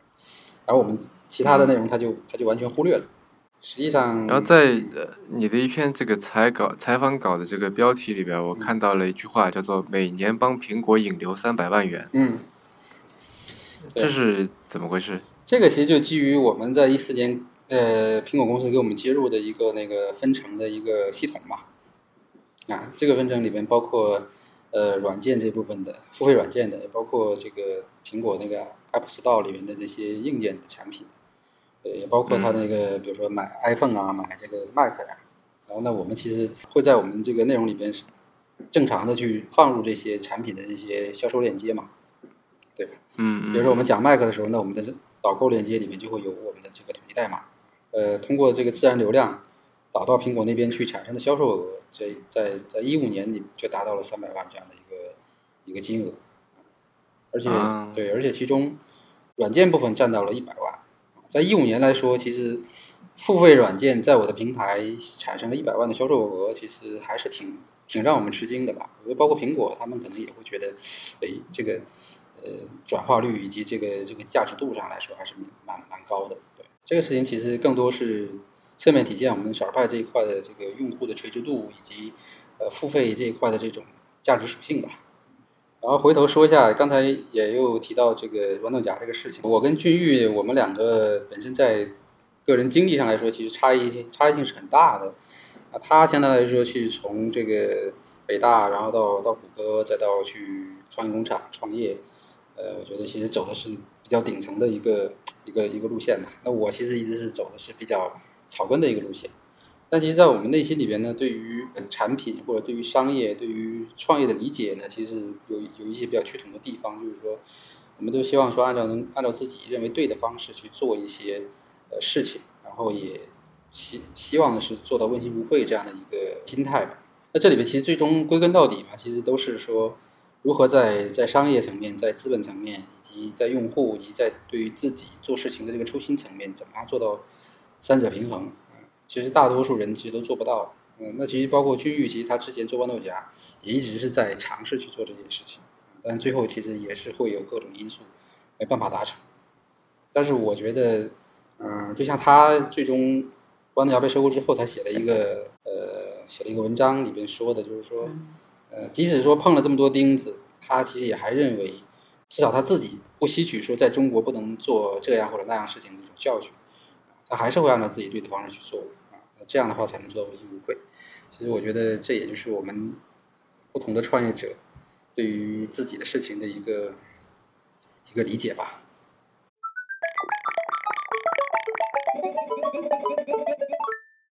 而我们其他的内容他就他就完全忽略了。实际上，然后在呃你的一篇这个采稿采访稿的这个标题里边，我看到了一句话，叫做“每年帮苹果引流三百万元嗯，”，这是怎么回事？这个其实就基于我们在一四年呃苹果公司给我们接入的一个那个分成的一个系统嘛。啊，这个分成里边包括呃软件这部分的付费软件的，也包括这个苹果那个 App Store 里面的这些硬件的产品，呃，也包括它那个比如说买 iPhone 啊，买这个 Mac 呀、然后呢，我们其实会在我们这个内容里边正常的去放入这些产品的这些销售链接嘛，对吧？嗯比如说我们讲 Mac 的时候，那我们的导购链接里面就会有我们的这个统计代码，呃，通过这个自然流量导到苹果那边去产生的销售额，在在在一五年里就达到了三百万这样的一个一个金额，而且、啊对，而且其中软件部分占到了一百万，在一五年来说，其实付费软件在我的平台产生了一百万的销售额，其实还是挺挺让我们吃惊的吧。我觉得包括苹果，他们可能也会觉得，哎，这个呃转化率以及这个这个价值度上来说，还是蛮蛮高的。对这个事情，其实更多是侧面体现我们少派这一块的这个用户的垂直度以及呃付费这一块的这种价值属性吧。然后回头说一下，刚才也又提到这个豌豆荚这个事情。我跟俊玉，我们两个本身在个人经历上来说，其实差异差异性是很大的。啊，他相对来说去从这个北大，然后到到谷歌，再到去创业工厂创业，呃，我觉得其实走的是比较顶层的一个一个一个路线吧。那我其实一直是走的是比较草根的一个路线。但其实，在我们内心里边呢，对于呃产品或者对于商业、对于创业的理解呢，其实有有一些比较趋同的地方，就是说，我们都希望说按照能按照自己认为对的方式去做一些呃事情，然后也希希望的是做到问心无愧这样的一个心态吧。那这里边其实最终归根到底嘛，其实都是说如何在在商业层面、在资本层面，以及在用户以及在对于自己做事情的这个初心层面，怎么样做到三者平衡？其实大多数人其实都做不到。嗯，那其实包括君玉，其实他之前做豌豆荚也一直是在尝试去做这件事情，但最后其实也是会有各种因素没办法达成。但是我觉得，嗯，就像他最终豌豆荚被收购之后，他写了一个呃写了一个文章，里边说的就是说，呃，即使说碰了这么多钉子，他其实也还认为，至少他自己不吸取说在中国不能做这样或者那样事情的这种教训，他还是会按照自己对的方式去做。这样的话才能做到问心无愧。其实我觉得这也就是我们不同的创业者对于自己的事情的一个一个理解吧。